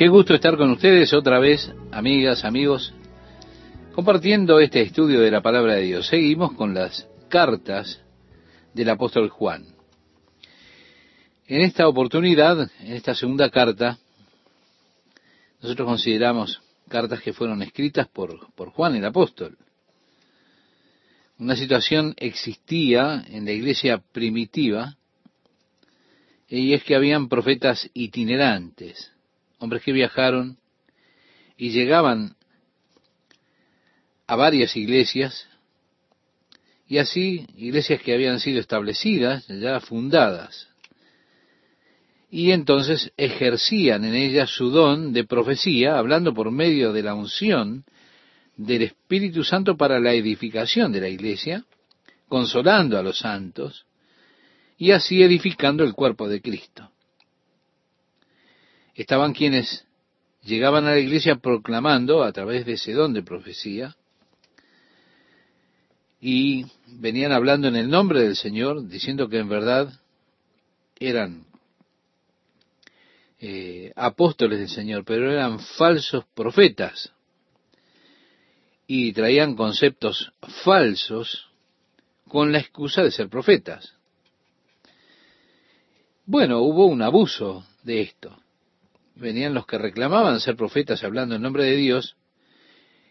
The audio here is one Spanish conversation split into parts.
Qué gusto estar con ustedes otra vez, amigas, amigos, compartiendo este estudio de la palabra de Dios. Seguimos con las cartas del apóstol Juan. En esta oportunidad, en esta segunda carta, nosotros consideramos cartas que fueron escritas por, por Juan el apóstol. Una situación existía en la iglesia primitiva y es que habían profetas itinerantes hombres que viajaron y llegaban a varias iglesias, y así iglesias que habían sido establecidas, ya fundadas, y entonces ejercían en ellas su don de profecía, hablando por medio de la unción del Espíritu Santo para la edificación de la iglesia, consolando a los santos, y así edificando el cuerpo de Cristo estaban quienes llegaban a la iglesia proclamando a través de ese don de profecía y venían hablando en el nombre del Señor, diciendo que en verdad eran eh, apóstoles del Señor, pero eran falsos profetas y traían conceptos falsos con la excusa de ser profetas. Bueno, hubo un abuso de esto venían los que reclamaban ser profetas hablando en nombre de Dios,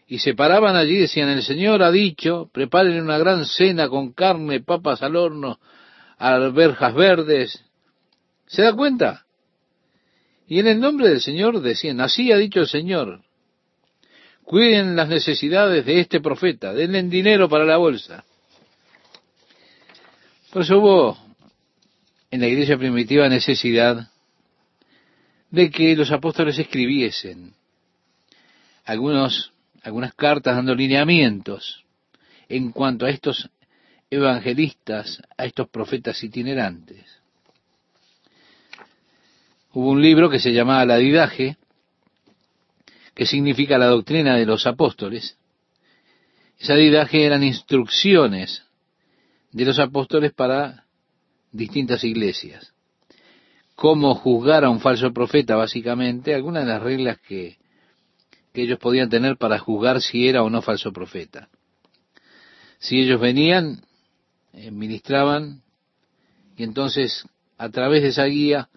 y se paraban allí y decían, el Señor ha dicho, preparen una gran cena con carne, papas al horno, alberjas verdes. ¿Se da cuenta? Y en el nombre del Señor decían, así ha dicho el Señor, cuiden las necesidades de este profeta, denle dinero para la bolsa. Por eso hubo en la iglesia primitiva necesidad de que los apóstoles escribiesen algunos, algunas cartas dando lineamientos en cuanto a estos evangelistas, a estos profetas itinerantes. Hubo un libro que se llamaba La Didaje, que significa la doctrina de los apóstoles. Esa didaje eran instrucciones de los apóstoles para distintas iglesias cómo juzgar a un falso profeta, básicamente, algunas de las reglas que, que ellos podían tener para juzgar si era o no falso profeta. Si ellos venían, eh, ministraban, y entonces a través de esa guía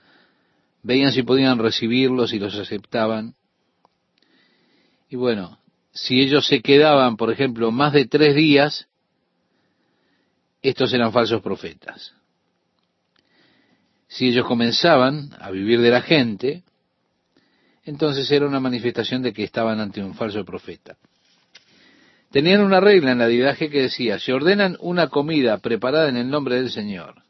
veían si podían recibirlos y los aceptaban. Y bueno, si ellos se quedaban, por ejemplo, más de tres días, estos eran falsos profetas si ellos comenzaban a vivir de la gente, entonces era una manifestación de que estaban ante un falso profeta. Tenían una regla en la didaje que decía, si ordenan una comida preparada en el nombre del Señor,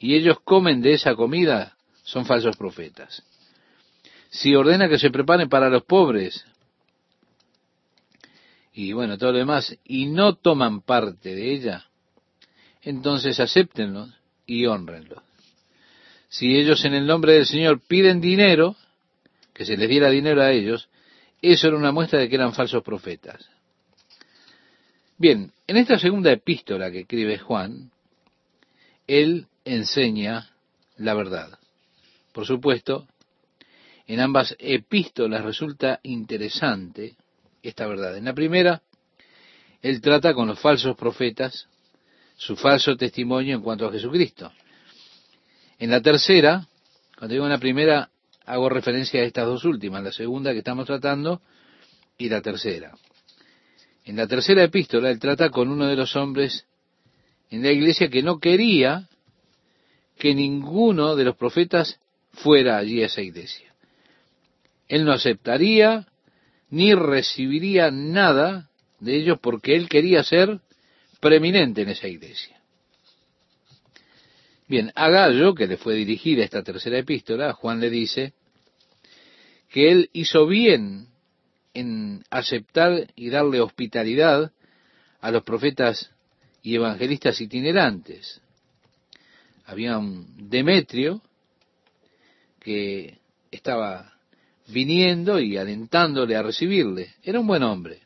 y ellos comen de esa comida, son falsos profetas. Si ordena que se preparen para los pobres, y bueno, todo lo demás, y no toman parte de ella, entonces acéptenlos y honrenlos si ellos en el nombre del Señor piden dinero, que se les diera dinero a ellos, eso era una muestra de que eran falsos profetas. Bien, en esta segunda epístola que escribe Juan, él enseña la verdad. Por supuesto, en ambas epístolas resulta interesante esta verdad. En la primera, él trata con los falsos profetas su falso testimonio en cuanto a Jesucristo. En la tercera, cuando digo en la primera, hago referencia a estas dos últimas, la segunda que estamos tratando y la tercera. En la tercera epístola, él trata con uno de los hombres en la iglesia que no quería que ninguno de los profetas fuera allí a esa iglesia. Él no aceptaría ni recibiría nada de ellos porque él quería ser preeminente en esa iglesia. Bien, a Gallo, que le fue dirigida esta tercera epístola, Juan le dice que él hizo bien en aceptar y darle hospitalidad a los profetas y evangelistas itinerantes. Había un Demetrio que estaba viniendo y alentándole a recibirle. Era un buen hombre.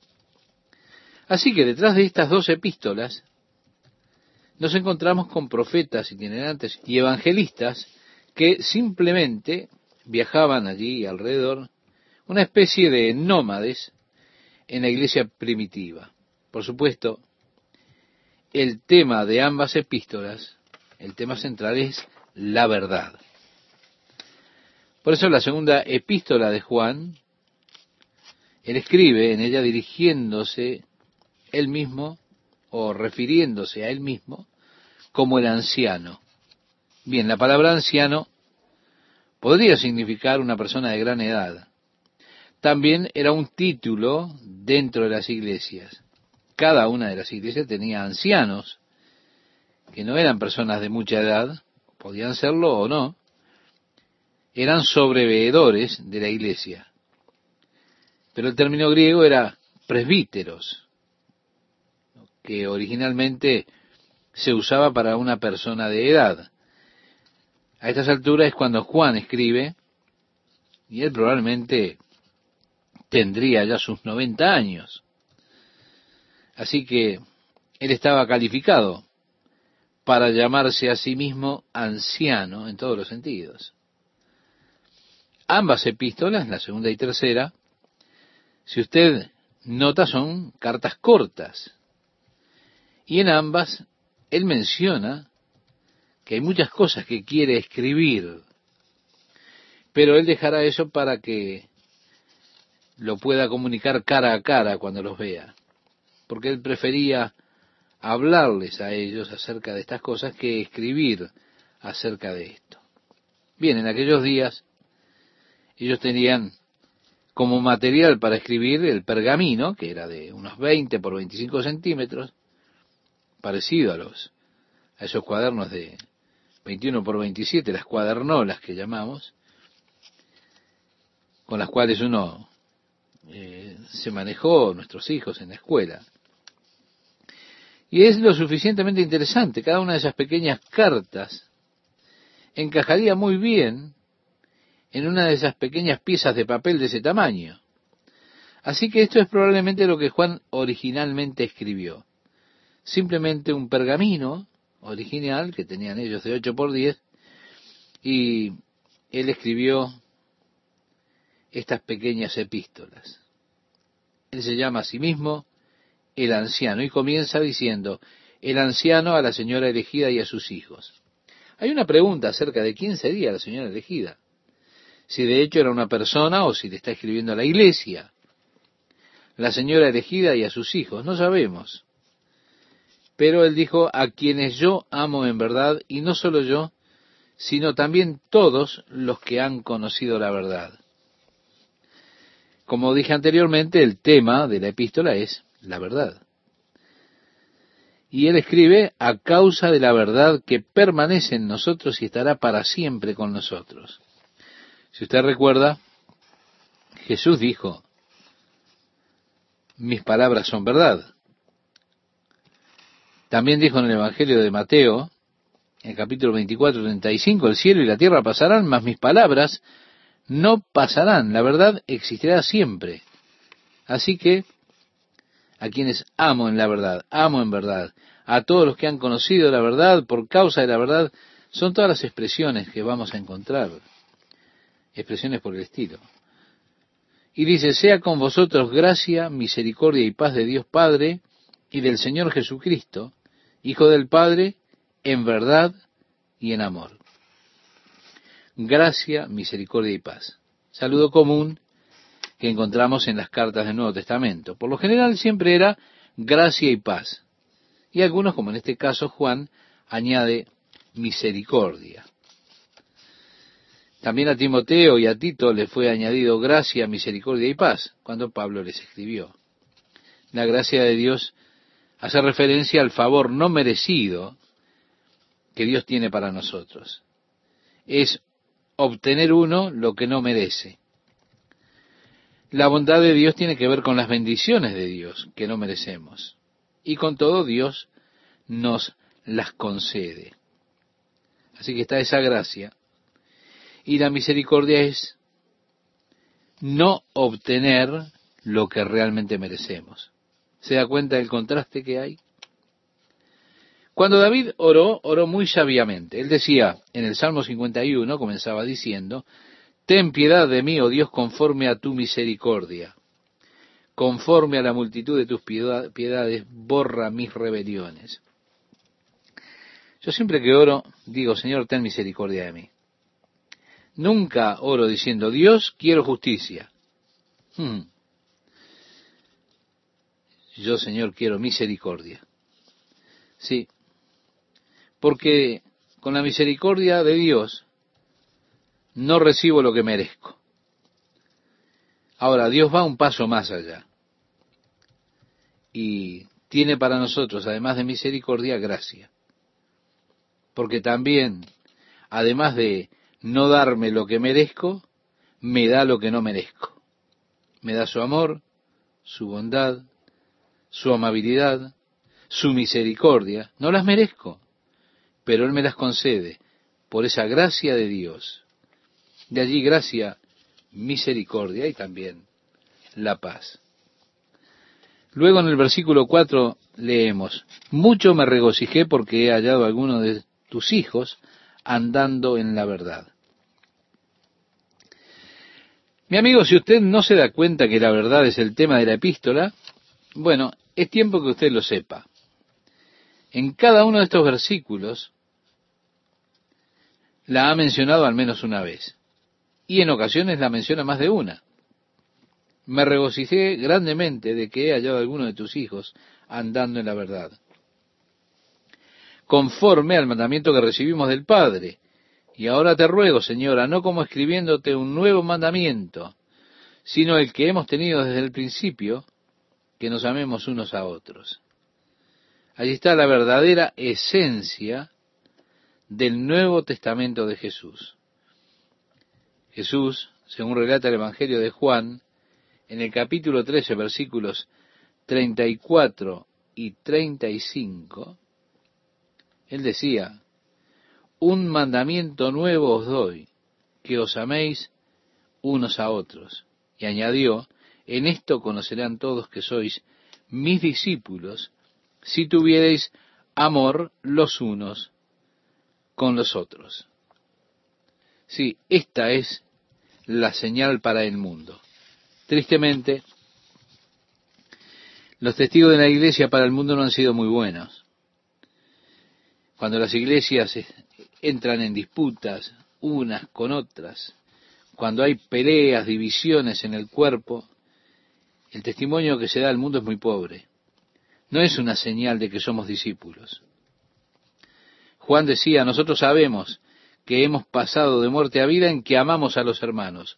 Así que detrás de estas dos epístolas nos encontramos con profetas itinerantes y evangelistas que simplemente viajaban allí alrededor una especie de nómades en la iglesia primitiva. Por supuesto, el tema de ambas epístolas, el tema central es la verdad. Por eso la segunda epístola de Juan, él escribe en ella dirigiéndose él mismo o refiriéndose a él mismo como el anciano. Bien, la palabra anciano podría significar una persona de gran edad. También era un título dentro de las iglesias. Cada una de las iglesias tenía ancianos, que no eran personas de mucha edad, podían serlo o no, eran sobreveedores de la iglesia. Pero el término griego era presbíteros, que originalmente se usaba para una persona de edad. A estas alturas es cuando Juan escribe, y él probablemente tendría ya sus 90 años. Así que él estaba calificado para llamarse a sí mismo anciano en todos los sentidos. Ambas epístolas, la segunda y tercera, si usted nota, son cartas cortas. Y en ambas, él menciona que hay muchas cosas que quiere escribir, pero él dejará eso para que lo pueda comunicar cara a cara cuando los vea, porque él prefería hablarles a ellos acerca de estas cosas que escribir acerca de esto. Bien, en aquellos días ellos tenían como material para escribir el pergamino, que era de unos 20 por 25 centímetros, parecido a los a esos cuadernos de 21 por 27, las cuadernolas que llamamos, con las cuales uno eh, se manejó nuestros hijos en la escuela. Y es lo suficientemente interesante, cada una de esas pequeñas cartas encajaría muy bien en una de esas pequeñas piezas de papel de ese tamaño. Así que esto es probablemente lo que Juan originalmente escribió. Simplemente un pergamino original que tenían ellos de 8 por 10 y él escribió estas pequeñas epístolas. Él se llama a sí mismo el anciano y comienza diciendo, el anciano a la señora elegida y a sus hijos. Hay una pregunta acerca de quién sería la señora elegida. Si de hecho era una persona o si le está escribiendo a la iglesia. La señora elegida y a sus hijos, no sabemos. Pero él dijo, a quienes yo amo en verdad, y no solo yo, sino también todos los que han conocido la verdad. Como dije anteriormente, el tema de la epístola es la verdad. Y él escribe a causa de la verdad que permanece en nosotros y estará para siempre con nosotros. Si usted recuerda, Jesús dijo, mis palabras son verdad. También dijo en el Evangelio de Mateo, en el capítulo 24, 35, el cielo y la tierra pasarán, mas mis palabras no pasarán, la verdad existirá siempre. Así que a quienes amo en la verdad, amo en verdad, a todos los que han conocido la verdad por causa de la verdad, son todas las expresiones que vamos a encontrar, expresiones por el estilo. Y dice, sea con vosotros gracia, misericordia y paz de Dios Padre y del Señor Jesucristo, Hijo del Padre, en verdad y en amor gracia, misericordia y paz. Saludo común que encontramos en las cartas del Nuevo Testamento. Por lo general siempre era gracia y paz. Y algunos, como en este caso Juan, añade misericordia. También a Timoteo y a Tito le fue añadido gracia, misericordia y paz cuando Pablo les escribió. La gracia de Dios hace referencia al favor no merecido que Dios tiene para nosotros. Es obtener uno lo que no merece. La bondad de Dios tiene que ver con las bendiciones de Dios que no merecemos. Y con todo Dios nos las concede. Así que está esa gracia. Y la misericordia es no obtener lo que realmente merecemos. ¿Se da cuenta del contraste que hay? Cuando David oró, oró muy sabiamente. Él decía, en el Salmo 51, comenzaba diciendo, Ten piedad de mí, oh Dios, conforme a tu misericordia. Conforme a la multitud de tus piedades, borra mis rebeliones. Yo siempre que oro, digo, Señor, ten misericordia de mí. Nunca oro diciendo, Dios, quiero justicia. Hmm. Yo, Señor, quiero misericordia. Sí, porque con la misericordia de Dios no recibo lo que merezco. Ahora, Dios va un paso más allá. Y tiene para nosotros, además de misericordia, gracia. Porque también, además de no darme lo que merezco, me da lo que no merezco. Me da su amor, su bondad, su amabilidad, su misericordia. No las merezco, pero Él me las concede por esa gracia de Dios. De allí gracia, misericordia y también la paz. Luego en el versículo 4 leemos, mucho me regocijé porque he hallado a alguno de tus hijos andando en la verdad. Mi amigo, si usted no se da cuenta que la verdad es el tema de la epístola, bueno, es tiempo que usted lo sepa. En cada uno de estos versículos la ha mencionado al menos una vez, y en ocasiones la menciona más de una. Me regocijé grandemente de que he hallado a alguno de tus hijos andando en la verdad conforme al mandamiento que recibimos del Padre. Y ahora te ruego, Señora, no como escribiéndote un nuevo mandamiento, sino el que hemos tenido desde el principio, que nos amemos unos a otros. Allí está la verdadera esencia del Nuevo Testamento de Jesús. Jesús, según relata el Evangelio de Juan, en el capítulo 13, versículos 34 y 35, él decía, un mandamiento nuevo os doy, que os améis unos a otros. Y añadió, en esto conocerán todos que sois mis discípulos, si tuviereis amor los unos con los otros. Sí, esta es la señal para el mundo. Tristemente, los testigos de la iglesia para el mundo no han sido muy buenos. Cuando las iglesias entran en disputas unas con otras, cuando hay peleas, divisiones en el cuerpo, el testimonio que se da al mundo es muy pobre. No es una señal de que somos discípulos. Juan decía, nosotros sabemos que hemos pasado de muerte a vida en que amamos a los hermanos.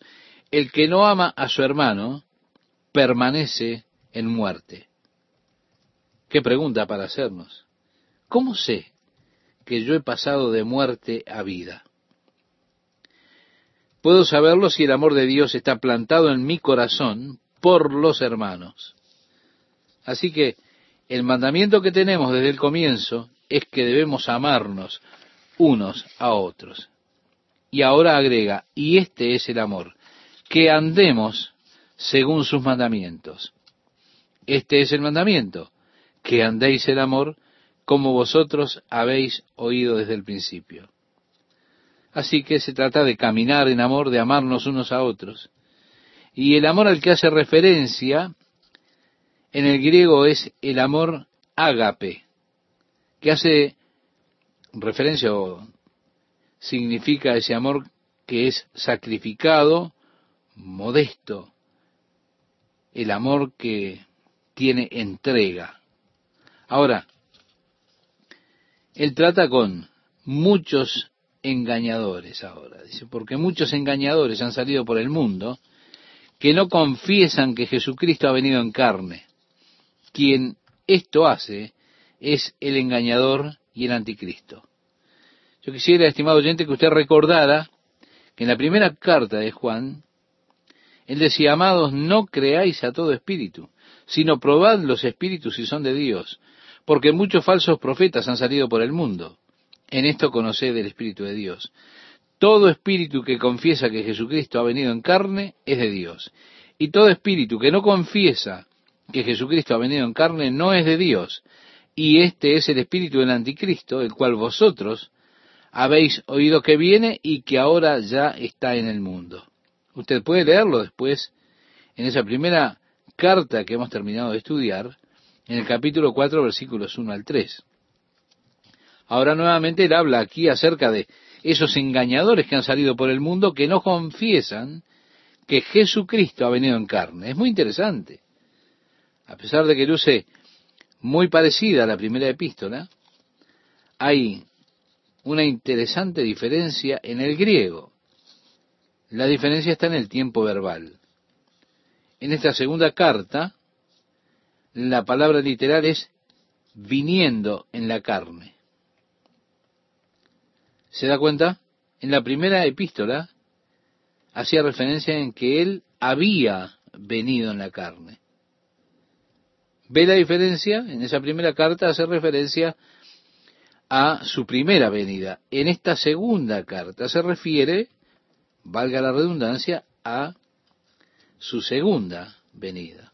El que no ama a su hermano permanece en muerte. ¿Qué pregunta para hacernos? ¿Cómo sé que yo he pasado de muerte a vida. Puedo saberlo si el amor de Dios está plantado en mi corazón por los hermanos. Así que el mandamiento que tenemos desde el comienzo es que debemos amarnos unos a otros. Y ahora agrega, y este es el amor, que andemos según sus mandamientos. Este es el mandamiento, que andéis el amor como vosotros habéis oído desde el principio. Así que se trata de caminar en amor, de amarnos unos a otros. Y el amor al que hace referencia en el griego es el amor ágape, que hace referencia o significa ese amor que es sacrificado, modesto, el amor que tiene entrega. Ahora, él trata con muchos engañadores ahora, dice, porque muchos engañadores han salido por el mundo que no confiesan que Jesucristo ha venido en carne. Quien esto hace es el engañador y el anticristo. Yo quisiera, estimado oyente, que usted recordara que en la primera carta de Juan, él decía, amados, no creáis a todo espíritu, sino probad los espíritus si son de Dios, porque muchos falsos profetas han salido por el mundo. En esto conoced el Espíritu de Dios. Todo espíritu que confiesa que Jesucristo ha venido en carne es de Dios. Y todo espíritu que no confiesa que Jesucristo ha venido en carne no es de Dios. Y este es el espíritu del anticristo, el cual vosotros habéis oído que viene y que ahora ya está en el mundo. Usted puede leerlo después en esa primera carta que hemos terminado de estudiar, en el capítulo 4, versículos 1 al 3. Ahora nuevamente él habla aquí acerca de esos engañadores que han salido por el mundo que no confiesan que Jesucristo ha venido en carne. Es muy interesante. A pesar de que luce muy parecida a la primera epístola, hay una interesante diferencia en el griego. La diferencia está en el tiempo verbal. En esta segunda carta, la palabra literal es viniendo en la carne. ¿Se da cuenta? En la primera epístola hacía referencia en que él había venido en la carne. ¿Ve la diferencia? En esa primera carta hace referencia a su primera venida. En esta segunda carta se refiere, valga la redundancia, a su segunda venida.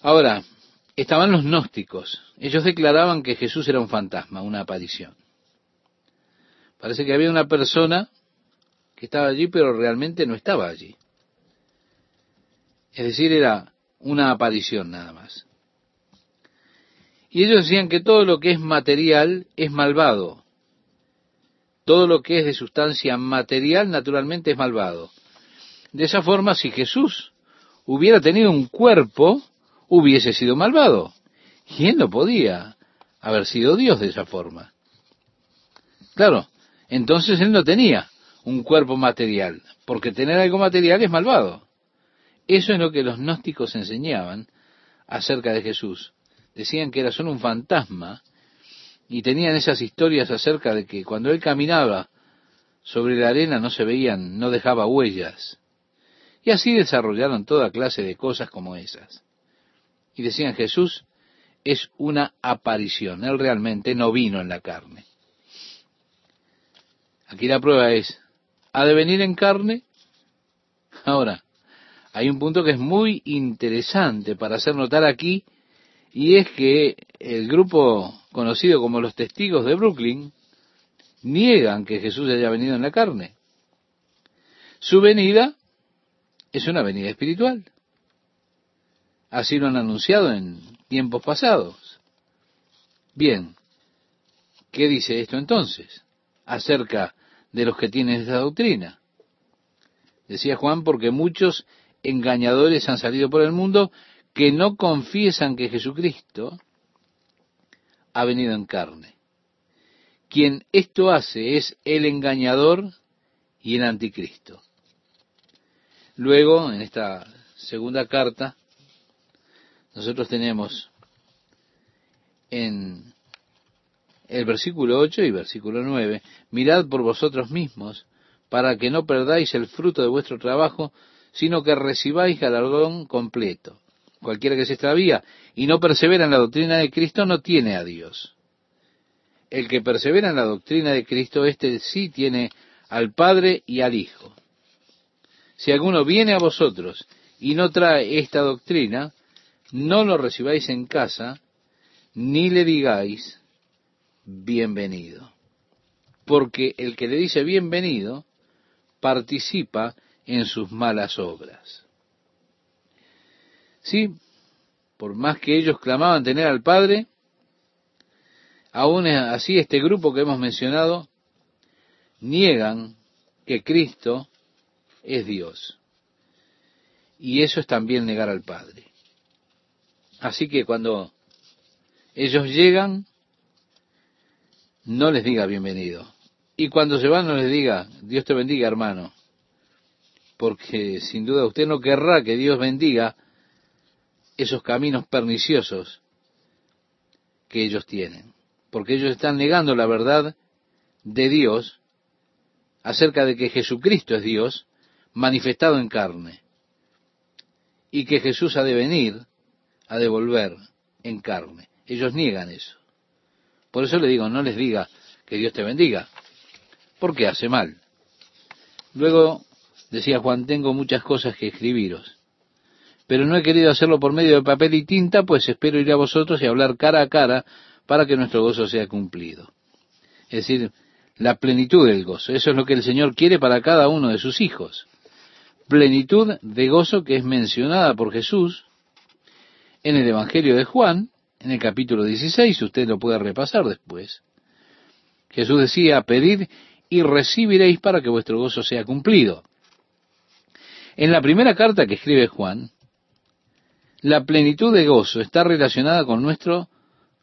Ahora, estaban los gnósticos. Ellos declaraban que Jesús era un fantasma, una aparición. Parece que había una persona que estaba allí, pero realmente no estaba allí. Es decir, era una aparición nada más. Y ellos decían que todo lo que es material es malvado. Todo lo que es de sustancia material naturalmente es malvado. De esa forma, si Jesús hubiera tenido un cuerpo, hubiese sido malvado. Él no podía haber sido Dios de esa forma. Claro, entonces él no tenía un cuerpo material, porque tener algo material es malvado. Eso es lo que los gnósticos enseñaban acerca de Jesús. Decían que era solo un fantasma y tenían esas historias acerca de que cuando él caminaba sobre la arena no se veían, no dejaba huellas. Y así desarrollaron toda clase de cosas como esas. Y decían, Jesús es una aparición, él realmente no vino en la carne. Aquí la prueba es, ¿ha de venir en carne? Ahora, hay un punto que es muy interesante para hacer notar aquí, y es que el grupo conocido como los testigos de Brooklyn niegan que Jesús haya venido en la carne. Su venida es una venida espiritual. Así lo han anunciado en tiempos pasados. Bien, ¿qué dice esto entonces acerca de los que tienen esa doctrina? Decía Juan, porque muchos engañadores han salido por el mundo que no confiesan que Jesucristo ha venido en carne. Quien esto hace es el engañador y el anticristo. Luego, en esta segunda carta, nosotros tenemos en el versículo 8 y versículo 9, mirad por vosotros mismos para que no perdáis el fruto de vuestro trabajo, sino que recibáis galardón completo. Cualquiera que se extravía y no persevera en la doctrina de Cristo no tiene a Dios. El que persevera en la doctrina de Cristo, éste sí tiene al Padre y al Hijo. Si alguno viene a vosotros y no trae esta doctrina, no lo recibáis en casa, ni le digáis bienvenido. Porque el que le dice bienvenido participa en sus malas obras. Sí, por más que ellos clamaban tener al Padre, aún así este grupo que hemos mencionado niegan que Cristo es Dios. Y eso es también negar al Padre. Así que cuando ellos llegan, no les diga bienvenido. Y cuando se van, no les diga, Dios te bendiga, hermano. Porque sin duda usted no querrá que Dios bendiga esos caminos perniciosos que ellos tienen, porque ellos están negando la verdad de Dios acerca de que Jesucristo es Dios manifestado en carne y que Jesús ha de venir a devolver en carne. Ellos niegan eso. Por eso le digo, no les diga que Dios te bendiga, porque hace mal. Luego decía Juan, tengo muchas cosas que escribiros pero no he querido hacerlo por medio de papel y tinta, pues espero ir a vosotros y hablar cara a cara para que nuestro gozo sea cumplido. Es decir, la plenitud del gozo. Eso es lo que el Señor quiere para cada uno de sus hijos. Plenitud de gozo que es mencionada por Jesús en el Evangelio de Juan, en el capítulo 16, usted lo puede repasar después. Jesús decía, pedid y recibiréis para que vuestro gozo sea cumplido. En la primera carta que escribe Juan, la plenitud de gozo está relacionada con nuestro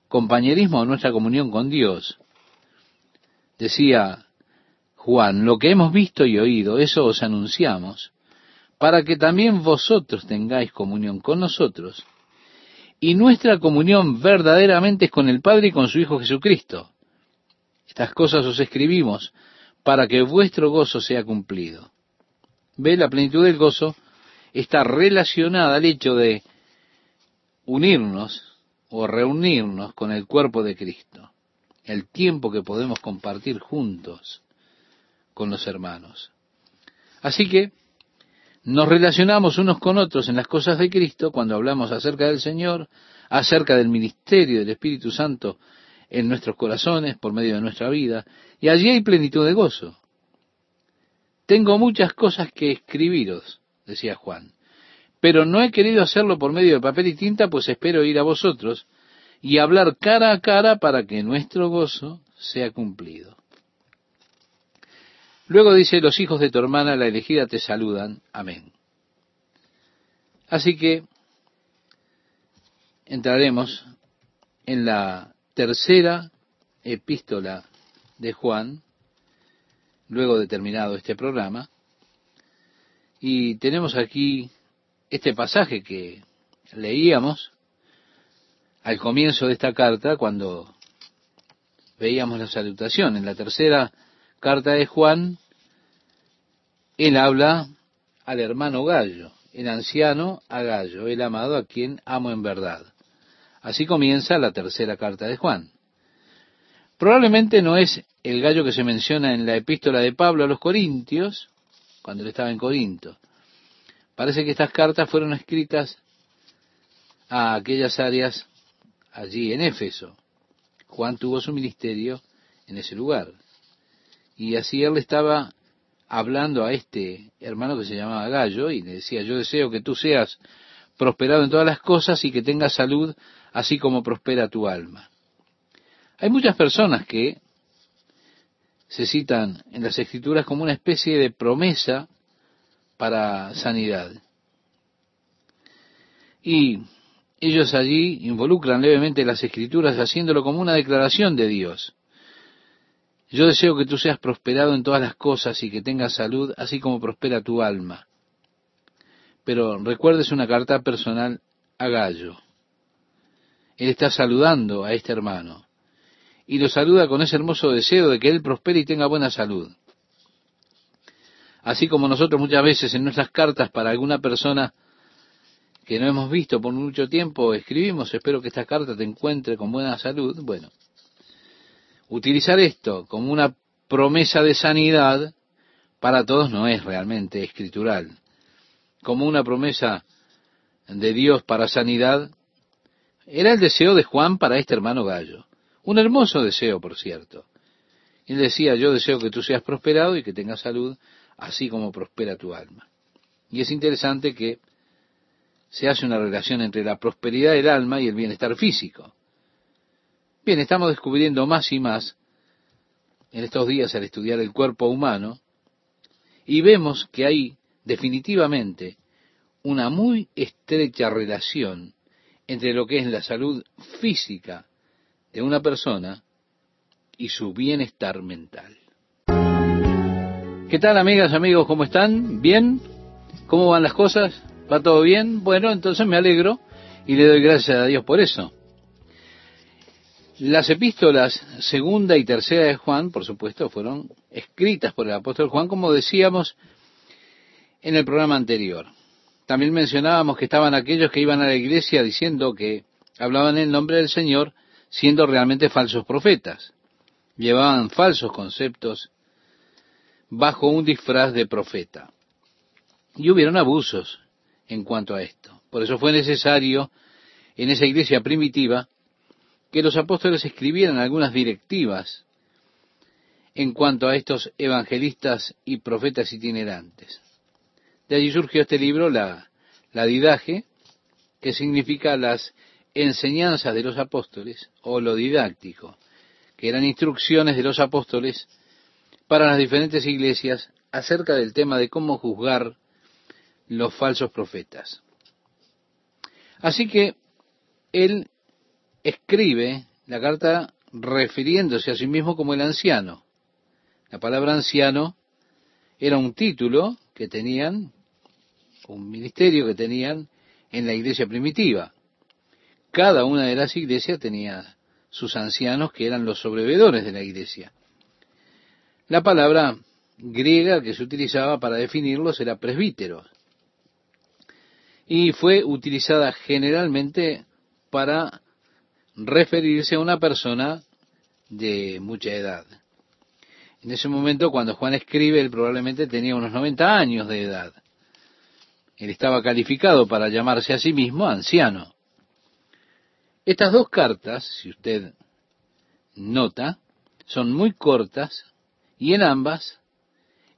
compañerismo, nuestra comunión con Dios. Decía Juan, lo que hemos visto y oído, eso os anunciamos, para que también vosotros tengáis comunión con nosotros. Y nuestra comunión verdaderamente es con el Padre y con su Hijo Jesucristo. Estas cosas os escribimos para que vuestro gozo sea cumplido. Ve, la plenitud del gozo está relacionada al hecho de unirnos o reunirnos con el cuerpo de Cristo, el tiempo que podemos compartir juntos con los hermanos. Así que nos relacionamos unos con otros en las cosas de Cristo cuando hablamos acerca del Señor, acerca del ministerio del Espíritu Santo en nuestros corazones por medio de nuestra vida, y allí hay plenitud de gozo. Tengo muchas cosas que escribiros, decía Juan, pero no he querido hacerlo por medio de papel y tinta, pues espero ir a vosotros y hablar cara a cara para que nuestro gozo sea cumplido. Luego dice, los hijos de tu hermana, la elegida, te saludan. Amén. Así que entraremos en la tercera epístola de Juan, luego de terminado este programa, y tenemos aquí este pasaje que leíamos al comienzo de esta carta, cuando veíamos la salutación. En la tercera carta de Juan, él habla al hermano Gallo, el anciano a Gallo, el amado a quien amo en verdad. Así comienza la tercera carta de Juan. Probablemente no es el gallo que se menciona en la epístola de Pablo a los Corintios, cuando él estaba en Corinto. Parece que estas cartas fueron escritas a aquellas áreas allí en Éfeso. Juan tuvo su ministerio en ese lugar. Y así él estaba hablando a este hermano que se llamaba Gallo y le decía, yo deseo que tú seas prosperado en todas las cosas y que tengas salud, así como prospera tu alma. Hay muchas personas que se citan en las escrituras como una especie de promesa para sanidad. Y ellos allí involucran levemente las escrituras haciéndolo como una declaración de Dios. Yo deseo que tú seas prosperado en todas las cosas y que tengas salud, así como prospera tu alma. Pero recuerdes una carta personal a Gallo. Él está saludando a este hermano y lo saluda con ese hermoso deseo de que él prospere y tenga buena salud. Así como nosotros muchas veces en nuestras cartas para alguna persona que no hemos visto por mucho tiempo, escribimos, espero que esta carta te encuentre con buena salud. Bueno, utilizar esto como una promesa de sanidad para todos no es realmente escritural. Como una promesa de Dios para sanidad, era el deseo de Juan para este hermano Gallo. Un hermoso deseo, por cierto. Él decía, yo deseo que tú seas prosperado y que tengas salud, así como prospera tu alma. Y es interesante que se hace una relación entre la prosperidad del alma y el bienestar físico. Bien, estamos descubriendo más y más en estos días al estudiar el cuerpo humano y vemos que hay definitivamente una muy estrecha relación entre lo que es la salud física de una persona y su bienestar mental. ¿Qué tal amigas, amigos? ¿Cómo están? ¿Bien? ¿Cómo van las cosas? ¿Va todo bien? Bueno, entonces me alegro y le doy gracias a Dios por eso. Las epístolas segunda y tercera de Juan, por supuesto, fueron escritas por el apóstol Juan, como decíamos en el programa anterior. También mencionábamos que estaban aquellos que iban a la iglesia diciendo que hablaban en nombre del Señor, siendo realmente falsos profetas. Llevaban falsos conceptos bajo un disfraz de profeta. Y hubieron abusos en cuanto a esto. Por eso fue necesario en esa iglesia primitiva que los apóstoles escribieran algunas directivas en cuanto a estos evangelistas y profetas itinerantes. De allí surgió este libro, la, didaje, que significa las enseñanzas de los apóstoles, o lo didáctico, que eran instrucciones de los apóstoles para las diferentes iglesias acerca del tema de cómo juzgar los falsos profetas. Así que él escribe la carta refiriéndose a sí mismo como el anciano. La palabra anciano era un título que tenían, un ministerio que tenían en la iglesia primitiva. Cada una de las iglesias tenía sus ancianos que eran los sobrevedores de la iglesia. La palabra griega que se utilizaba para definirlos era presbítero. Y fue utilizada generalmente para referirse a una persona de mucha edad. En ese momento, cuando Juan escribe, él probablemente tenía unos 90 años de edad. Él estaba calificado para llamarse a sí mismo anciano. Estas dos cartas, si usted nota, son muy cortas y en ambas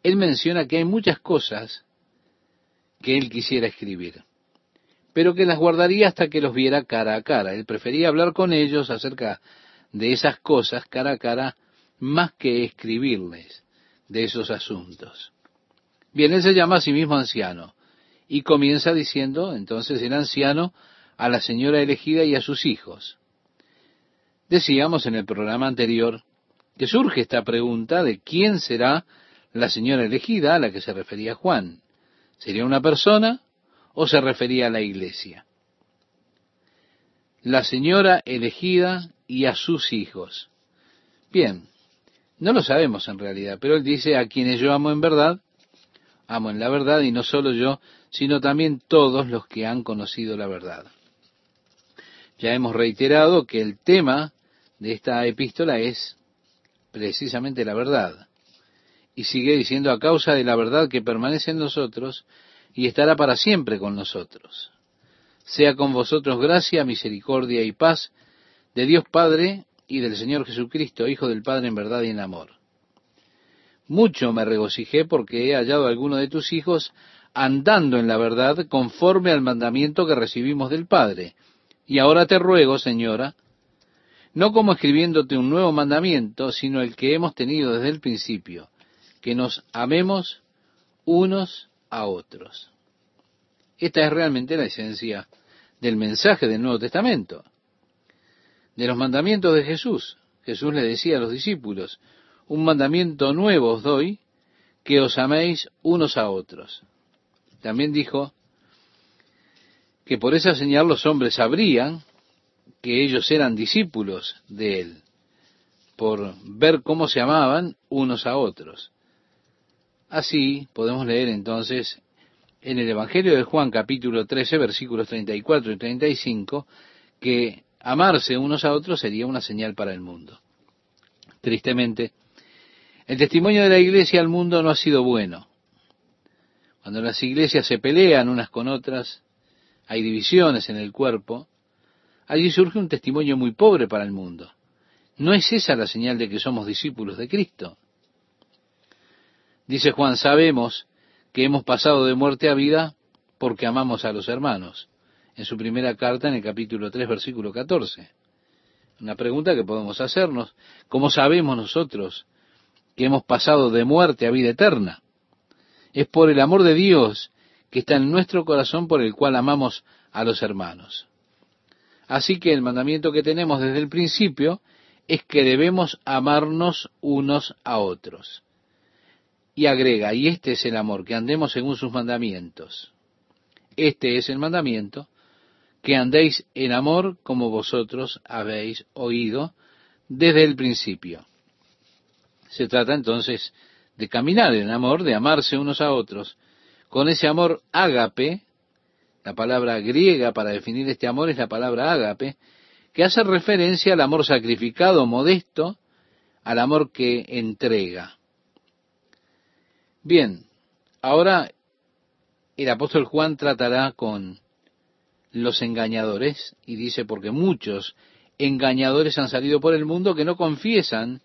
él menciona que hay muchas cosas que él quisiera escribir, pero que las guardaría hasta que los viera cara a cara. Él prefería hablar con ellos acerca de esas cosas cara a cara más que escribirles de esos asuntos. Bien, él se llama a sí mismo anciano y comienza diciendo entonces el anciano a la señora elegida y a sus hijos. Decíamos en el programa anterior que surge esta pregunta de quién será la señora elegida a la que se refería Juan. ¿Sería una persona o se refería a la iglesia? La señora elegida y a sus hijos. Bien, no lo sabemos en realidad, pero él dice a quienes yo amo en verdad, amo en la verdad y no solo yo, sino también todos los que han conocido la verdad. Ya hemos reiterado que el tema de esta epístola es precisamente la verdad. Y sigue diciendo a causa de la verdad que permanece en nosotros y estará para siempre con nosotros. Sea con vosotros gracia, misericordia y paz de Dios Padre y del Señor Jesucristo, Hijo del Padre en verdad y en amor. Mucho me regocijé porque he hallado a alguno de tus hijos andando en la verdad conforme al mandamiento que recibimos del Padre. Y ahora te ruego, Señora, no como escribiéndote un nuevo mandamiento, sino el que hemos tenido desde el principio, que nos amemos unos a otros. Esta es realmente la esencia del mensaje del Nuevo Testamento, de los mandamientos de Jesús. Jesús le decía a los discípulos, un mandamiento nuevo os doy, que os améis unos a otros. También dijo que por esa señal los hombres sabrían que ellos eran discípulos de él, por ver cómo se amaban unos a otros. Así podemos leer entonces en el Evangelio de Juan capítulo 13 versículos 34 y 35 que amarse unos a otros sería una señal para el mundo. Tristemente, el testimonio de la iglesia al mundo no ha sido bueno. Cuando las iglesias se pelean unas con otras, hay divisiones en el cuerpo, allí surge un testimonio muy pobre para el mundo. ¿No es esa la señal de que somos discípulos de Cristo? Dice Juan, sabemos que hemos pasado de muerte a vida porque amamos a los hermanos. En su primera carta, en el capítulo 3, versículo 14. Una pregunta que podemos hacernos. ¿Cómo sabemos nosotros que hemos pasado de muerte a vida eterna? Es por el amor de Dios que está en nuestro corazón por el cual amamos a los hermanos. Así que el mandamiento que tenemos desde el principio es que debemos amarnos unos a otros. Y agrega, y este es el amor, que andemos según sus mandamientos. Este es el mandamiento, que andéis en amor como vosotros habéis oído desde el principio. Se trata entonces de caminar en amor, de amarse unos a otros, con ese amor ágape, la palabra griega para definir este amor es la palabra ágape, que hace referencia al amor sacrificado, modesto, al amor que entrega. Bien, ahora el apóstol Juan tratará con los engañadores y dice porque muchos engañadores han salido por el mundo que no confiesan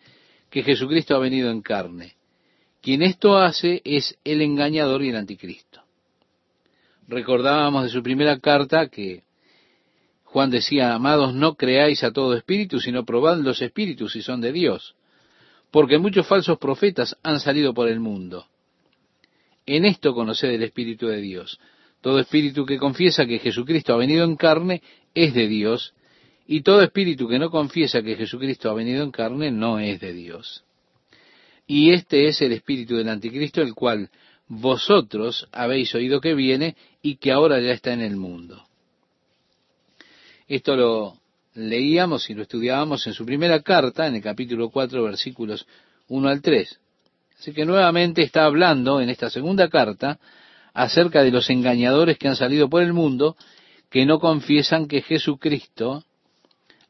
que Jesucristo ha venido en carne. Quien esto hace es el engañador y el anticristo. Recordábamos de su primera carta que Juan decía, amados, no creáis a todo espíritu, sino probad los espíritus si son de Dios, porque muchos falsos profetas han salido por el mundo. En esto conoced el Espíritu de Dios. Todo espíritu que confiesa que Jesucristo ha venido en carne es de Dios, y todo espíritu que no confiesa que Jesucristo ha venido en carne no es de Dios. Y este es el espíritu del anticristo, el cual vosotros habéis oído que viene y que ahora ya está en el mundo. Esto lo leíamos y lo estudiábamos en su primera carta, en el capítulo 4, versículos 1 al 3. Así que nuevamente está hablando en esta segunda carta acerca de los engañadores que han salido por el mundo, que no confiesan que Jesucristo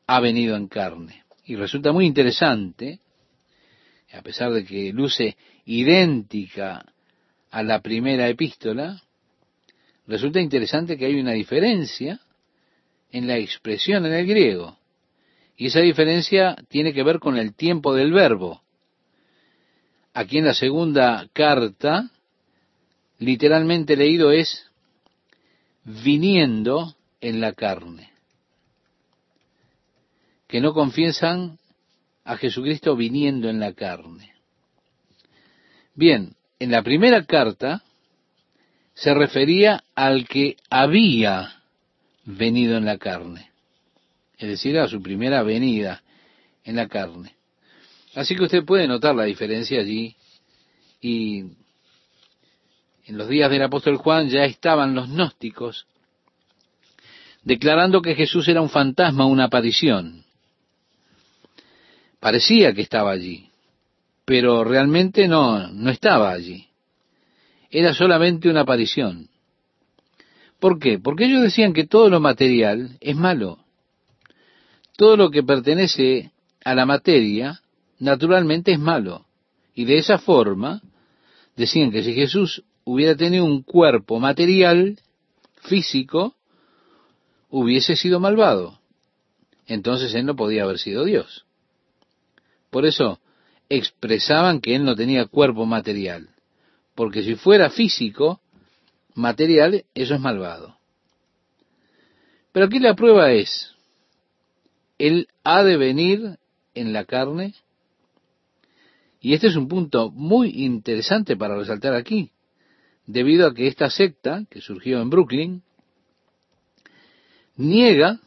ha venido en carne. Y resulta muy interesante, a pesar de que luce idéntica a la primera epístola, resulta interesante que hay una diferencia en la expresión en el griego. Y esa diferencia tiene que ver con el tiempo del verbo. Aquí en la segunda carta, literalmente leído es viniendo en la carne. Que no confiesan a Jesucristo viniendo en la carne. Bien, en la primera carta se refería al que había venido en la carne, es decir, a su primera venida en la carne. Así que usted puede notar la diferencia allí y en los días del apóstol Juan ya estaban los gnósticos declarando que Jesús era un fantasma, una aparición. Parecía que estaba allí, pero realmente no, no estaba allí. Era solamente una aparición. ¿Por qué? Porque ellos decían que todo lo material es malo. Todo lo que pertenece a la materia, naturalmente es malo. Y de esa forma, decían que si Jesús hubiera tenido un cuerpo material, físico, hubiese sido malvado. Entonces él no podía haber sido Dios. Por eso expresaban que él no tenía cuerpo material. Porque si fuera físico, material, eso es malvado. Pero aquí la prueba es, Él ha de venir en la carne. Y este es un punto muy interesante para resaltar aquí, debido a que esta secta, que surgió en Brooklyn, niega,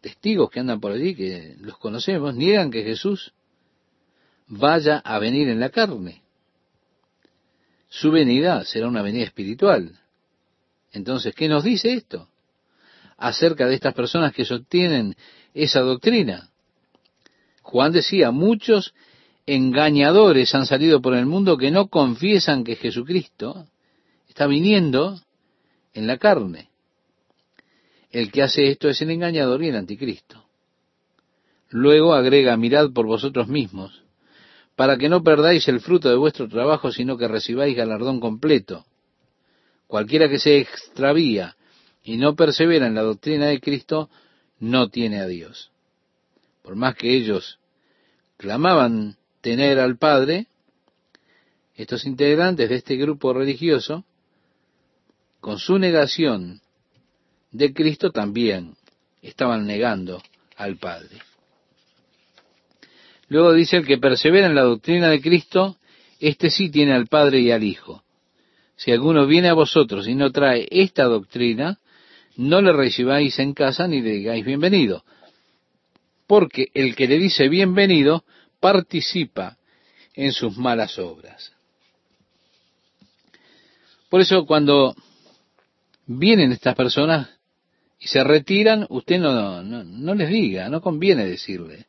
testigos que andan por allí, que los conocemos, niegan que Jesús vaya a venir en la carne. Su venida será una venida espiritual. Entonces, ¿qué nos dice esto acerca de estas personas que sostienen esa doctrina? Juan decía, muchos engañadores han salido por el mundo que no confiesan que Jesucristo está viniendo en la carne. El que hace esto es el engañador y el anticristo. Luego agrega, mirad por vosotros mismos, para que no perdáis el fruto de vuestro trabajo, sino que recibáis galardón completo. Cualquiera que se extravía y no persevera en la doctrina de Cristo, no tiene a Dios. Por más que ellos clamaban tener al Padre, estos integrantes de este grupo religioso, con su negación de Cristo también estaban negando al Padre. Luego dice el que persevera en la doctrina de Cristo, este sí tiene al Padre y al Hijo. Si alguno viene a vosotros y no trae esta doctrina, no le recibáis en casa ni le digáis bienvenido. Porque el que le dice bienvenido participa en sus malas obras. Por eso cuando vienen estas personas y se retiran, usted no, no, no les diga, no conviene decirle,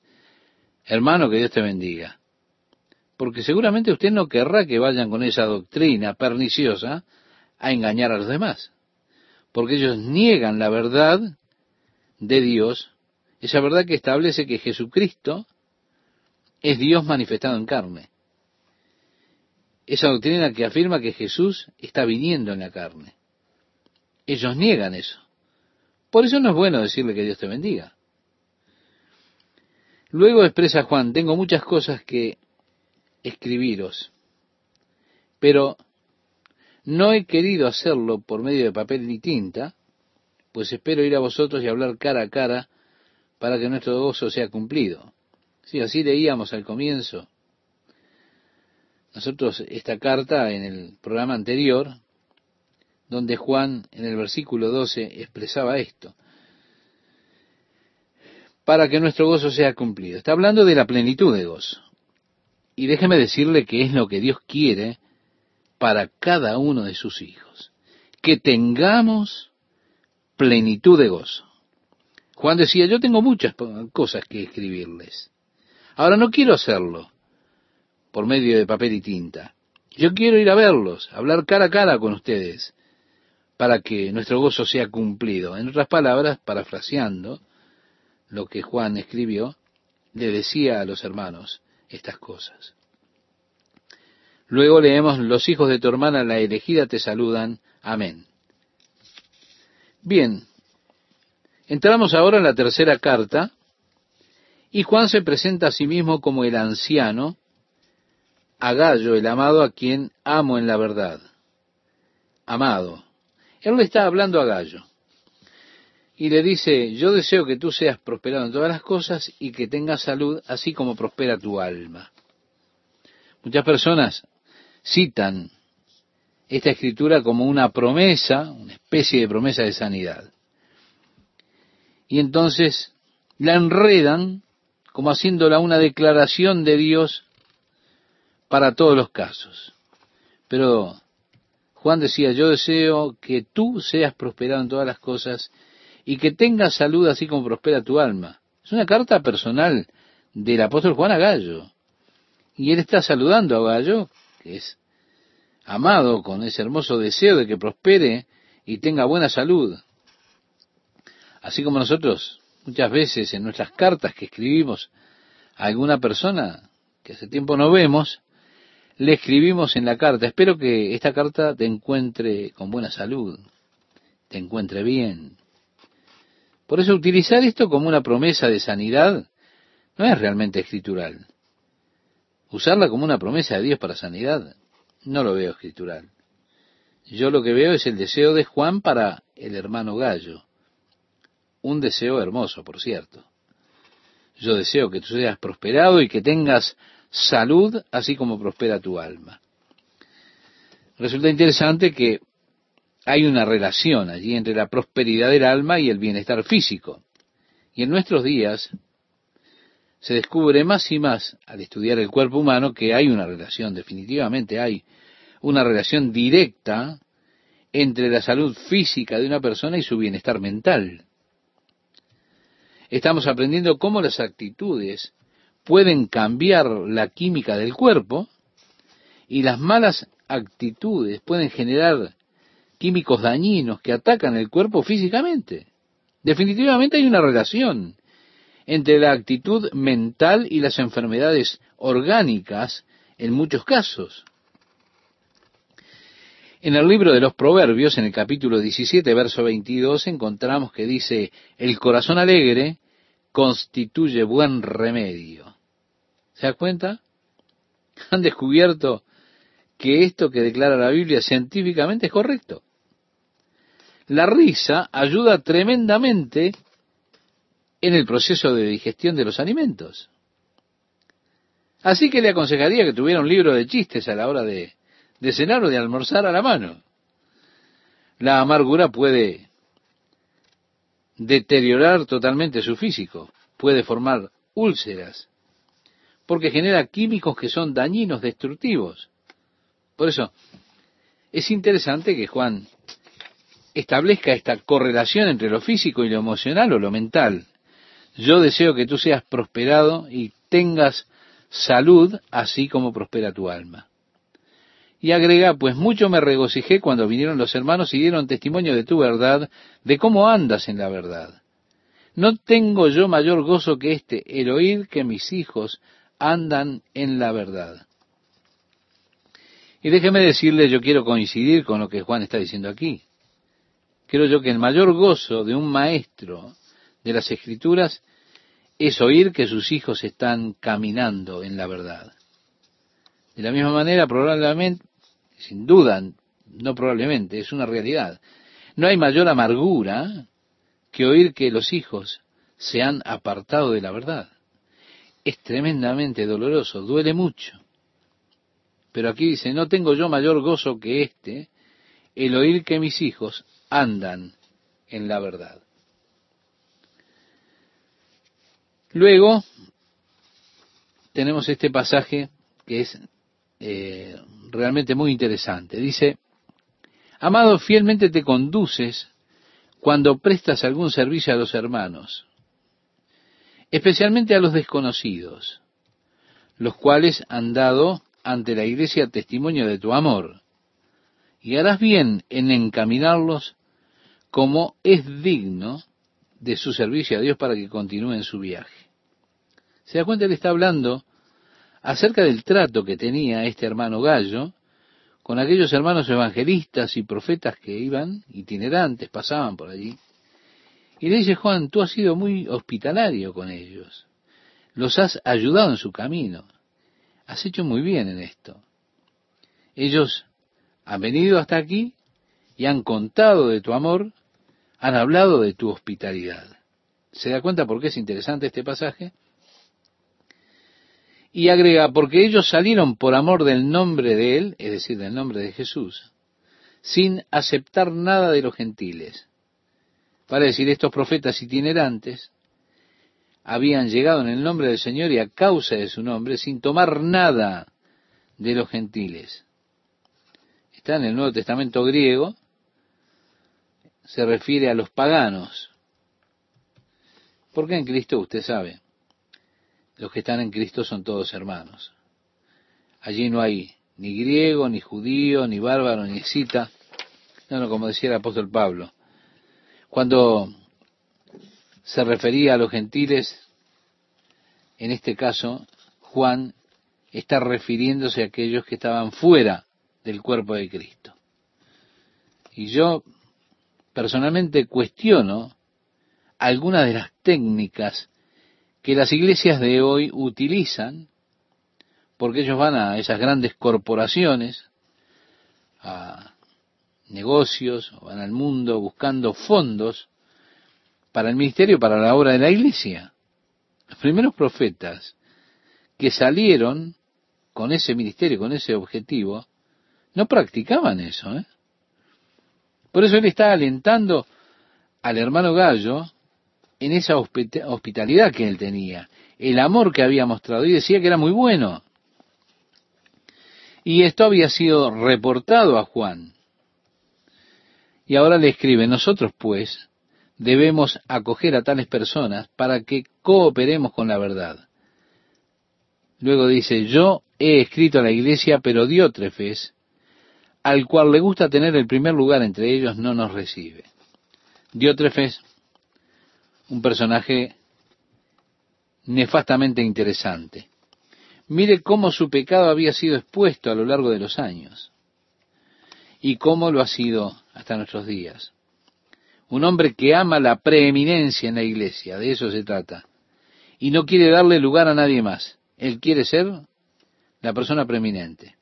hermano, que Dios te bendiga porque seguramente usted no querrá que vayan con esa doctrina perniciosa a engañar a los demás, porque ellos niegan la verdad de Dios, esa verdad que establece que Jesucristo es Dios manifestado en carne. Esa doctrina que afirma que Jesús está viniendo en la carne. Ellos niegan eso. Por eso no es bueno decirle que Dios te bendiga. Luego expresa Juan, tengo muchas cosas que escribiros, pero no he querido hacerlo por medio de papel ni tinta, pues espero ir a vosotros y hablar cara a cara para que nuestro gozo sea cumplido. Sí, así leíamos al comienzo. Nosotros esta carta en el programa anterior, donde Juan en el versículo 12 expresaba esto, para que nuestro gozo sea cumplido. Está hablando de la plenitud de gozo. Y déjeme decirle que es lo que Dios quiere para cada uno de sus hijos. Que tengamos plenitud de gozo. Juan decía, yo tengo muchas cosas que escribirles. Ahora no quiero hacerlo por medio de papel y tinta. Yo quiero ir a verlos, hablar cara a cara con ustedes, para que nuestro gozo sea cumplido. En otras palabras, parafraseando lo que Juan escribió, le decía a los hermanos estas cosas. Luego leemos, los hijos de tu hermana, la elegida, te saludan. Amén. Bien, entramos ahora en la tercera carta, y Juan se presenta a sí mismo como el anciano, a Gallo, el amado a quien amo en la verdad. Amado. Él le está hablando a Gallo. Y le dice, yo deseo que tú seas prosperado en todas las cosas y que tengas salud, así como prospera tu alma. Muchas personas citan esta escritura como una promesa, una especie de promesa de sanidad. Y entonces la enredan como haciéndola una declaración de Dios para todos los casos. Pero Juan decía, yo deseo que tú seas prosperado en todas las cosas y que tengas salud así como prospera tu alma. Es una carta personal del apóstol Juan a Gallo. Y él está saludando a Gallo que es amado con ese hermoso deseo de que prospere y tenga buena salud. Así como nosotros muchas veces en nuestras cartas que escribimos a alguna persona que hace tiempo no vemos, le escribimos en la carta, espero que esta carta te encuentre con buena salud, te encuentre bien. Por eso utilizar esto como una promesa de sanidad no es realmente escritural. Usarla como una promesa de Dios para sanidad, no lo veo escritural. Yo lo que veo es el deseo de Juan para el hermano Gallo. Un deseo hermoso, por cierto. Yo deseo que tú seas prosperado y que tengas salud, así como prospera tu alma. Resulta interesante que hay una relación allí entre la prosperidad del alma y el bienestar físico. Y en nuestros días se descubre más y más al estudiar el cuerpo humano que hay una relación, definitivamente hay una relación directa entre la salud física de una persona y su bienestar mental. Estamos aprendiendo cómo las actitudes pueden cambiar la química del cuerpo y las malas actitudes pueden generar químicos dañinos que atacan el cuerpo físicamente. Definitivamente hay una relación entre la actitud mental y las enfermedades orgánicas en muchos casos. En el libro de los Proverbios, en el capítulo 17, verso 22, encontramos que dice, el corazón alegre constituye buen remedio. ¿Se da cuenta? Han descubierto que esto que declara la Biblia científicamente es correcto. La risa ayuda tremendamente en el proceso de digestión de los alimentos. Así que le aconsejaría que tuviera un libro de chistes a la hora de, de cenar o de almorzar a la mano. La amargura puede deteriorar totalmente su físico, puede formar úlceras, porque genera químicos que son dañinos, destructivos. Por eso, es interesante que Juan establezca esta correlación entre lo físico y lo emocional o lo mental. Yo deseo que tú seas prosperado y tengas salud, así como prospera tu alma. Y agrega, pues mucho me regocijé cuando vinieron los hermanos y dieron testimonio de tu verdad, de cómo andas en la verdad. No tengo yo mayor gozo que este, el oír que mis hijos andan en la verdad. Y déjeme decirle, yo quiero coincidir con lo que Juan está diciendo aquí. Creo yo que el mayor gozo de un maestro de las escrituras es oír que sus hijos están caminando en la verdad. De la misma manera, probablemente, sin duda, no probablemente, es una realidad. No hay mayor amargura que oír que los hijos se han apartado de la verdad. Es tremendamente doloroso, duele mucho. Pero aquí dice, no tengo yo mayor gozo que este, el oír que mis hijos andan en la verdad. Luego tenemos este pasaje que es eh, realmente muy interesante. Dice, Amado, fielmente te conduces cuando prestas algún servicio a los hermanos, especialmente a los desconocidos, los cuales han dado ante la iglesia testimonio de tu amor, y harás bien en encaminarlos como es digno de su servicio a Dios para que continúen su viaje. Se da cuenta, él está hablando acerca del trato que tenía este hermano Gallo con aquellos hermanos evangelistas y profetas que iban itinerantes, pasaban por allí. Y le dice, Juan, tú has sido muy hospitalario con ellos, los has ayudado en su camino, has hecho muy bien en esto. Ellos han venido hasta aquí y han contado de tu amor, han hablado de tu hospitalidad. ¿Se da cuenta por qué es interesante este pasaje? Y agrega, porque ellos salieron por amor del nombre de Él, es decir, del nombre de Jesús, sin aceptar nada de los gentiles. Para decir, estos profetas itinerantes habían llegado en el nombre del Señor y a causa de su nombre, sin tomar nada de los gentiles. Está en el Nuevo Testamento griego, se refiere a los paganos. Porque en Cristo, usted sabe, los que están en Cristo son todos hermanos. Allí no hay ni griego, ni judío, ni bárbaro, ni cita. No, no, como decía el apóstol Pablo. Cuando se refería a los gentiles, en este caso, Juan está refiriéndose a aquellos que estaban fuera del cuerpo de Cristo. Y yo personalmente cuestiono algunas de las técnicas que las iglesias de hoy utilizan, porque ellos van a esas grandes corporaciones, a negocios, van al mundo buscando fondos para el ministerio, para la obra de la iglesia. Los primeros profetas que salieron con ese ministerio, con ese objetivo, no practicaban eso. ¿eh? Por eso él está alentando al hermano Gallo en esa hospitalidad que él tenía, el amor que había mostrado, y decía que era muy bueno. Y esto había sido reportado a Juan. Y ahora le escribe, nosotros pues debemos acoger a tales personas para que cooperemos con la verdad. Luego dice, yo he escrito a la iglesia, pero Diótrefes, al cual le gusta tener el primer lugar entre ellos, no nos recibe. Diótrefes un personaje nefastamente interesante. Mire cómo su pecado había sido expuesto a lo largo de los años y cómo lo ha sido hasta nuestros días. Un hombre que ama la preeminencia en la iglesia, de eso se trata, y no quiere darle lugar a nadie más. Él quiere ser la persona preeminente.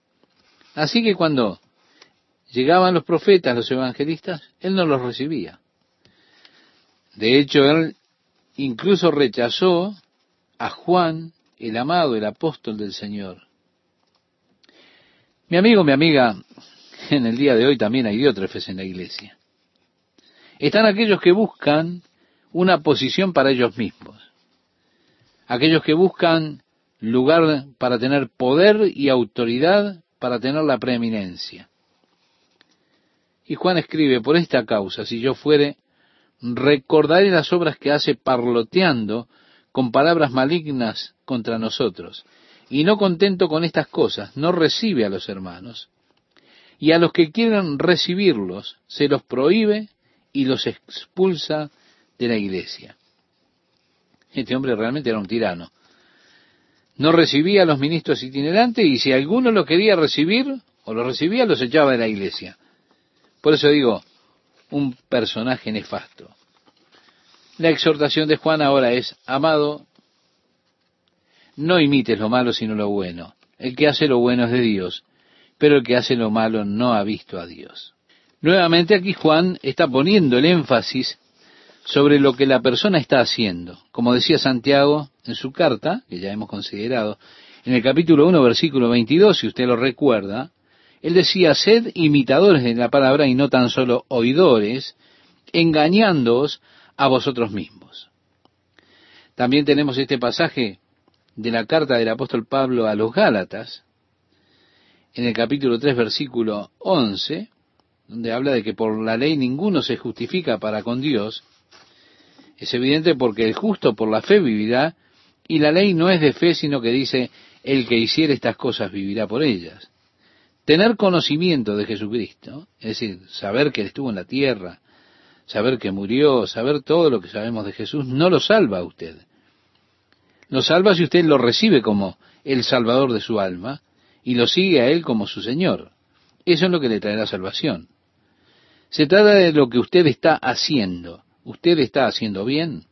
Así que cuando llegaban los profetas, los evangelistas, él no los recibía. De hecho, él incluso rechazó a Juan, el amado, el apóstol del Señor. Mi amigo, mi amiga, en el día de hoy también hay diótrefes en la iglesia. Están aquellos que buscan una posición para ellos mismos. Aquellos que buscan lugar para tener poder y autoridad para tener la preeminencia. Y Juan escribe, por esta causa, si yo fuere recordaré las obras que hace parloteando con palabras malignas contra nosotros. Y no contento con estas cosas, no recibe a los hermanos. Y a los que quieran recibirlos, se los prohíbe y los expulsa de la iglesia. Este hombre realmente era un tirano. No recibía a los ministros itinerantes y si alguno lo quería recibir o lo recibía, los echaba de la iglesia. Por eso digo, un personaje nefasto. La exhortación de Juan ahora es, amado, no imites lo malo sino lo bueno. El que hace lo bueno es de Dios, pero el que hace lo malo no ha visto a Dios. Nuevamente aquí Juan está poniendo el énfasis sobre lo que la persona está haciendo. Como decía Santiago en su carta, que ya hemos considerado, en el capítulo 1, versículo 22, si usted lo recuerda, él decía, sed imitadores de la palabra y no tan solo oidores, engañándoos a vosotros mismos. También tenemos este pasaje de la carta del apóstol Pablo a los Gálatas, en el capítulo 3, versículo 11, donde habla de que por la ley ninguno se justifica para con Dios, es evidente porque el justo por la fe vivirá, y la ley no es de fe, sino que dice, el que hiciere estas cosas vivirá por ellas. Tener conocimiento de Jesucristo, es decir, saber que Él estuvo en la tierra, saber que murió, saber todo lo que sabemos de Jesús, no lo salva a usted. Lo salva si usted lo recibe como el Salvador de su alma y lo sigue a Él como su Señor. Eso es lo que le traerá salvación. Se trata de lo que usted está haciendo. ¿Usted está haciendo bien?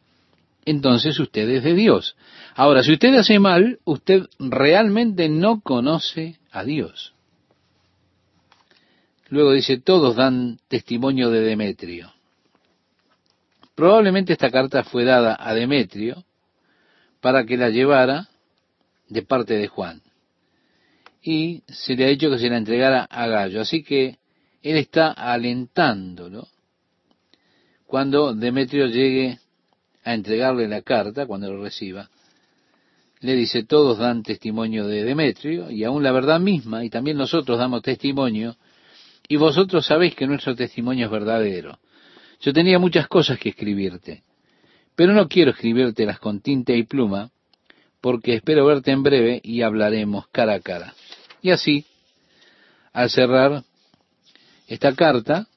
Entonces usted es de Dios. Ahora, si usted hace mal, usted realmente no conoce a Dios. Luego dice, todos dan testimonio de Demetrio. Probablemente esta carta fue dada a Demetrio para que la llevara de parte de Juan. Y se le ha dicho que se la entregara a Gallo. Así que él está alentándolo cuando Demetrio llegue a entregarle la carta, cuando lo reciba. Le dice, todos dan testimonio de Demetrio, y aún la verdad misma, y también nosotros damos testimonio, y vosotros sabéis que nuestro testimonio es verdadero. Yo tenía muchas cosas que escribirte, pero no quiero escribírtelas con tinta y pluma, porque espero verte en breve y hablaremos cara a cara. Y así, al cerrar esta carta,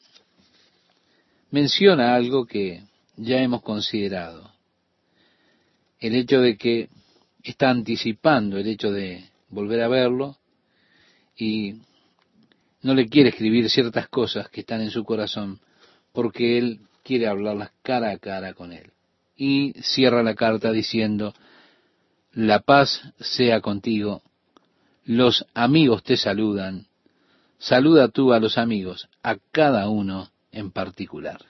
menciona algo que ya hemos considerado. El hecho de que está anticipando el hecho de volver a verlo y no le quiere escribir ciertas cosas que están en su corazón porque él quiere hablarlas cara a cara con él. Y cierra la carta diciendo, la paz sea contigo, los amigos te saludan, saluda tú a los amigos, a cada uno en particular.